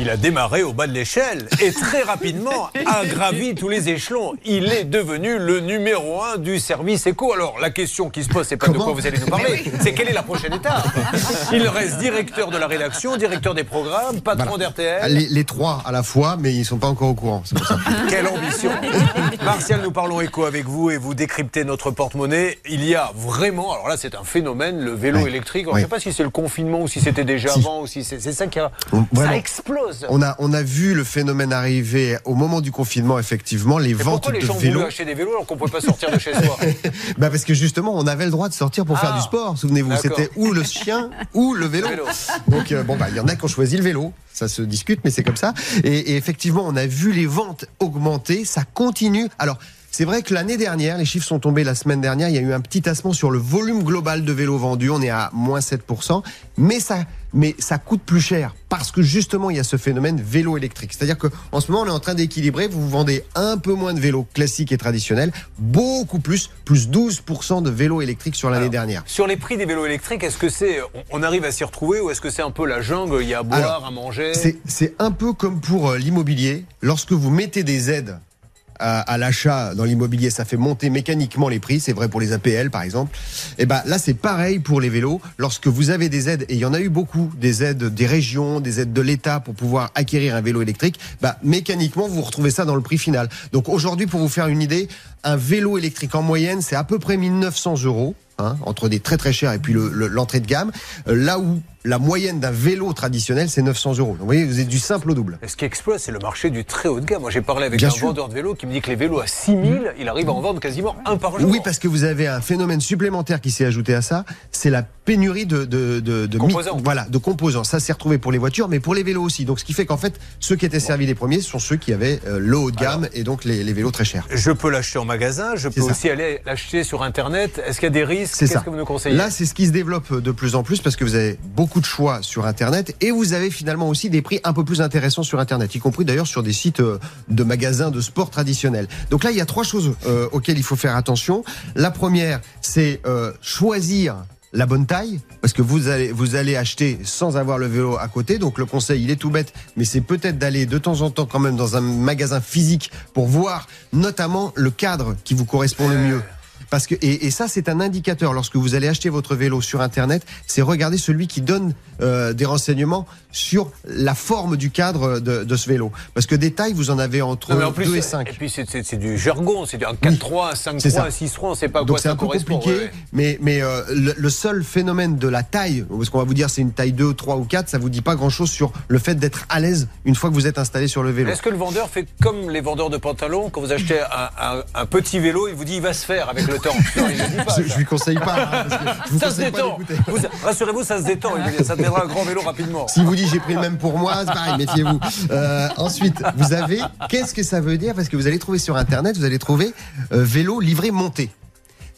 Il a démarré au bas de l'échelle et très rapidement a gravi tous les échelons. Il est devenu le numéro un du service éco. Alors la question qui se pose, c'est pas de quoi vous allez nous parler, c'est quelle est la prochaine étape Il reste directeur de la rédaction, directeur des programmes, patron d'RTL. Les, les trois à la fois, mais ils sont pas encore au courant. c'est pour ça. Quelle ambition Martial, nous parlons éco avec vous et vous décryptez notre porte-monnaie. Il y a vraiment, alors là c'est un phénomène, le vélo électrique. Alors. Je ne sais pas si c'est le confinement ou si c'était déjà Si. avant ou si c'est c'est ça qui a... Vraiment. Ça explose On a, on a vu le phénomène arriver au moment du confinement, effectivement, les Et ventes pourquoi les de gens vélos. acheter des vélos alors qu'on ne pouvait pas sortir de chez soi Bah parce que justement, on avait le droit de sortir pour faire Ah. du sport. Souvenez-vous, c'était ou le chien ou le vélo. Vélo. Donc euh, bon bah il y en a qui ont choisi le vélo. Ça se discute, mais c'est comme ça. Et, et effectivement, on a vu les ventes augmenter. Ça continue. Alors. C'est vrai que l'année dernière, les chiffres sont tombés la semaine dernière, il y a eu un petit tassement sur le volume global de vélos vendus, on est à moins 7%, mais ça, mais ça coûte plus cher parce que justement il y a ce phénomène vélo électrique. C'est-à-dire que en ce moment on est en train d'équilibrer, vous vendez un peu moins de vélos classiques et traditionnels, beaucoup plus, plus 12% de vélos électriques sur l'année dernière. Sur les prix des vélos électriques, est-ce que c'est, on- arrive à s'y retrouver ou est-ce que c'est un peu la jungle? Il y a à boire, Alors, à manger? C'est c'est un peu comme pour euh, l'immobilier. Lorsque vous mettez des aides à, à l'achat dans l'immobilier, ça fait monter mécaniquement les prix. C'est vrai pour les APL, par exemple. Et ben là, c'est pareil pour les vélos. Lorsque vous avez des aides, et il y en a eu beaucoup, des aides des régions, des aides de l'État pour pouvoir acquérir un vélo électrique, bah, mécaniquement, vous retrouvez ça dans le prix final. Donc aujourd'hui, pour vous faire une idée, un vélo électrique en moyenne, c'est à peu près 1900 euros. Hein, entre des très très chers et puis le- le- l'entrée de gamme, Euh, là où la moyenne d'un vélo traditionnel c'est 900 euros. Donc, vous voyez, vous êtes du simple au double. Et Ce qui explose, c'est le marché du très haut de gamme. Moi, j'ai parlé avec Bien un sûr. vendeur de vélos qui me dit que les vélos à 6000, il arrive à en vendre quasiment un par jour. Oui, parce que vous avez un phénomène supplémentaire qui s'est ajouté à ça, c'est la pénurie de, de, de, de Composants. voilà, de composants. Ça s'est retrouvé pour les voitures, mais pour les vélos aussi. Donc, ce qui fait qu'en fait, ceux qui étaient servis les premiers sont ceux qui avaient euh, le haut de gamme et donc les, les vélos très chers. Je peux l'acheter en magasin, je peux ça. aussi aller l'acheter sur Internet. Est-ce qu'il y a des risques? C'est Qu'est-ce ça. que vous nous conseillez? Là, c'est ce qui se développe de plus en plus parce que vous avez beaucoup de choix sur Internet et vous avez finalement aussi des prix un peu plus intéressants sur Internet, y compris d'ailleurs sur des sites euh, de magasins de sport traditionnels. Donc là, il y a trois choses euh, auxquelles il faut faire attention. La première, c'est euh, choisir la bonne taille parce que vous allez vous allez acheter sans avoir le vélo à côté. Donc le conseil il est tout bête mais c'est peut-être d'aller de temps en temps quand même dans un magasin physique pour voir notamment le cadre qui vous correspond le mieux parce que et, et ça c'est un indicateur lorsque vous allez acheter votre vélo sur internet, c'est regarder celui qui donne euh, des renseignements sur la forme du cadre de, de ce vélo. Parce que des tailles vous en avez entre Non, mais en plus, 2 et Et 5. puis c'est- c'est c'est du jargon, c'est un 4-3, un C'est 5-3, ça. un 6-3, on ne sait pas à Donc quoi c'est ça un peu correspond. compliqué, ouais, ouais. mais, mais euh, le, le seul phénomène de la taille, parce qu'on va vous dire c'est une taille 2, 3 ou 4, ça vous dit pas grand-chose sur le fait d'être à l'aise une fois que vous êtes installé sur le vélo. Est-ce que le vendeur fait comme les vendeurs de pantalons quand vous achetez un, un- un petit vélo, il vous dit il va se faire avec le temps Non, il ne dit pas. Je, je lui conseille pas, hein, parce que je vous Ça se détend. Rassurez-vous, ça se détend. Ça deviendra un grand vélo rapidement. S'il vous dit j'ai pris le même pour moi, c'est pareil, méfiez-vous. Euh, ensuite, vous avez, qu'est-ce que ça veut dire? Parce que vous allez trouver sur Internet, vous allez trouver euh, vélo livré monté.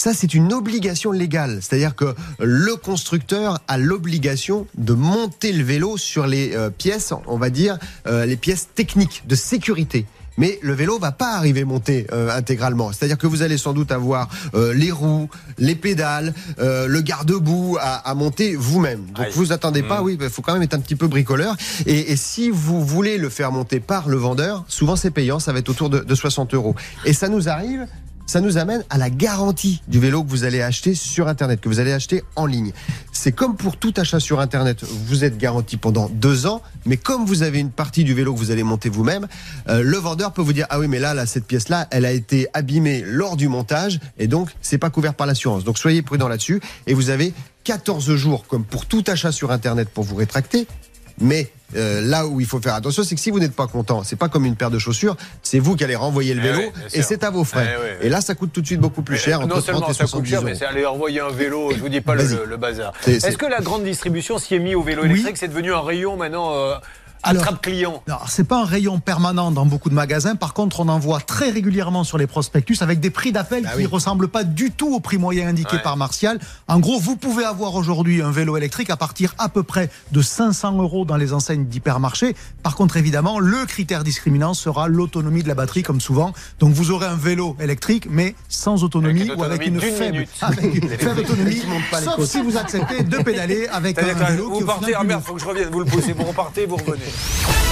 Ça, c'est une obligation légale. C'est-à-dire que le constructeur a l'obligation de monter le vélo sur les euh, pièces, on va dire, euh, les pièces techniques de sécurité. Mais le vélo va pas arriver monté euh, intégralement. C'est-à-dire que vous allez sans doute avoir euh, les roues, les pédales, euh, le garde-boue à, à monter vous-même. Donc Aïe. vous attendez pas, Mmh. oui, il faut quand même être un petit peu bricoleur. Et, et si vous voulez le faire monter par le vendeur, souvent c'est payant, ça va être autour de, de 60 euros. Et ça nous arrive, ça nous amène à la garantie du vélo que vous allez acheter sur Internet, que vous allez acheter en ligne. C'est comme pour tout achat sur Internet, vous êtes garanti pendant deux ans, mais comme vous avez une partie du vélo que vous allez monter vous-même, euh, le vendeur peut vous dire ah oui mais là, là cette pièce là, elle a été abîmée lors du montage et donc c'est pas couvert par l'assurance. Donc soyez prudent là-dessus et vous avez 14 jours comme pour tout achat sur Internet pour vous rétracter. Mais euh, là où il faut faire attention, c'est que si vous n'êtes pas content, c'est pas comme une paire de chaussures, c'est vous qui allez renvoyer le Eh vélo oui, et c'est à vos frais. Eh oui. Et là, ça coûte tout de suite beaucoup plus Mais, cher. entre non 30 seulement et ça coûte 70 cher, euros. mais c'est aller envoyer un vélo, je vous dis pas le, bazar. Est-ce que la grande distribution s'y est mis au vélo Oui. électrique? C'est devenu un rayon maintenant euh, attrape client Alors, c'est pas un rayon permanent dans beaucoup de magasins. Par contre, on en voit très régulièrement sur les prospectus avec des prix d'appel Bah qui oui. ressemblent pas du tout au prix moyen indiqué Ouais. par Martial. En gros, vous pouvez avoir aujourd'hui un vélo électrique à partir à peu près de 500 euros dans les enseignes d'hypermarché. Par contre, évidemment, le critère discriminant sera l'autonomie de la batterie, comme souvent. Donc, vous aurez un vélo électrique, mais sans autonomie Avec ou avec une faible, avec une faible autonomie. Sauf si vous acceptez de pédaler avec un vélo vous partez, ah merde, faut que je revienne, vous le poussez, vous repartez, vous revenez. Thank you.